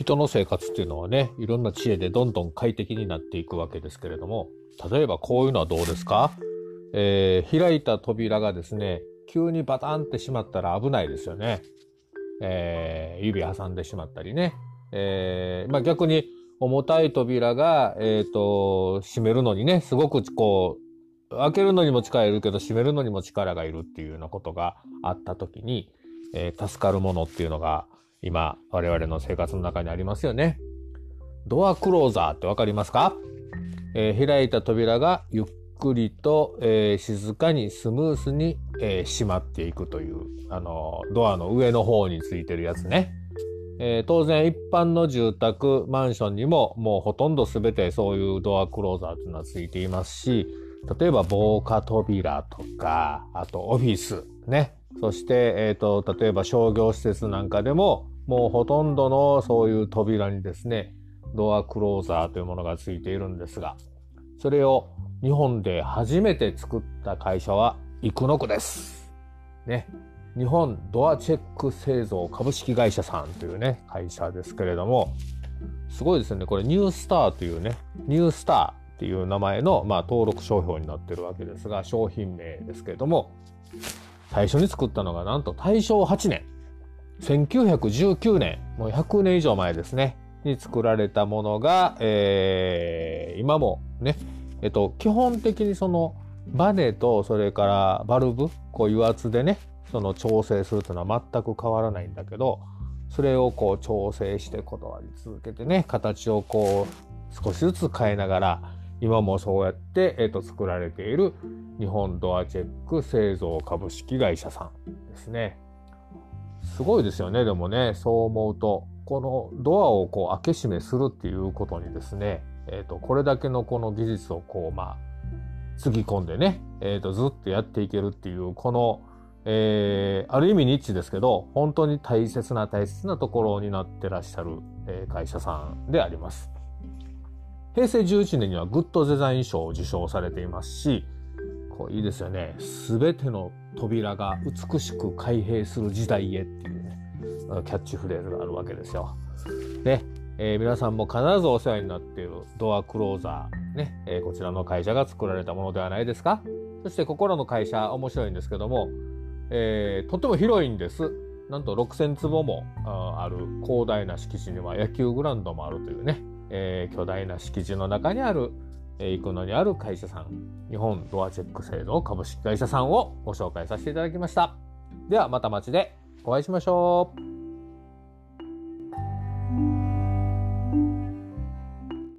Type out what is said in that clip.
人の生活っていうのはね、いろんな知恵でどんどん快適になっていくわけですけれども、例えばこういうのはどうですか？えー、開いた扉がですね、急にバタンってしまったら危ないですよね。えー、指挟んでしまったりね。えー、まあ逆に重たい扉が、えっ、と、閉めるのにね、すごくこう、開けるのにも力いるけど閉めるのにも力がいるっていうようなことがあった時に、え、助かるものっていうのが今我々の生活の中にありますよね。ドアクローザーってわかりますか、えー、開いた扉がゆっくりと、えー、静かにスムースに、えー、閉まっていくという、あのドアの上の方についてるやつね。えー、当然一般の住宅、マンションにももうほとんど全てそういうドアクローザーというのはついていますし、例えば防火扉とか、あとオフィスね。そして、えっ、ー、と、例えば商業施設なんかでも、もうほとんどのそういう扉にですね、ドアクローザーというものがついているんですが、それを日本で初めて作った会社は生野区です。ね。日本ドアチェック製造株式会社さんというね、会社ですけれども、すごいですね。これニュースターというね、ニュースターっていう名前の、まあ、登録商標になってるわけですが、商品名ですけれども、最初に作ったのがなんと大正8年、1919年、もう100年以上前ですね、に作られたものが、えー、今もね、えっと、基本的にそのバネとそれからバルブ、こう油圧でね、その調整するというのは全く変わらないんだけど、それをこう調整して断り続けてね、形をこう少しずつ変えながら、今もそうやって、えー、と作られている日本ドアチェック製造株式会社さんですね。すごいですよね、でもね、そう思うと、このドアをこう開け閉めするっていうことにですね、えー、とこれだけのこの技術をこう、まあ、つぎ込んでね、えー、とずっとやっていけるっていう、この、えー、ある意味ニッチですけど、本当に大切な大切なところになってらっしゃる、えー、会社さんであります。平成11年にはグッドデザイン賞を受賞されていますし、こういいですよね。すべての扉が美しく開閉する時代へっていうね、キャッチフレーズがあるわけですよ。ね、えー、皆さんも必ずお世話になっているドアクローザー、ね、えー、こちらの会社が作られたものではないですか。そしてここらの会社、面白いんですけども、えー、とっても広いんです。なんと6000坪もある広大な敷地には野球グラウンドもあるというね、えー、巨大な敷地の中にある、えー、生野にある会社さん、日本ドアチェック製造株式会社さんをご紹介させていただきました。ではまた街でお会いしましょう。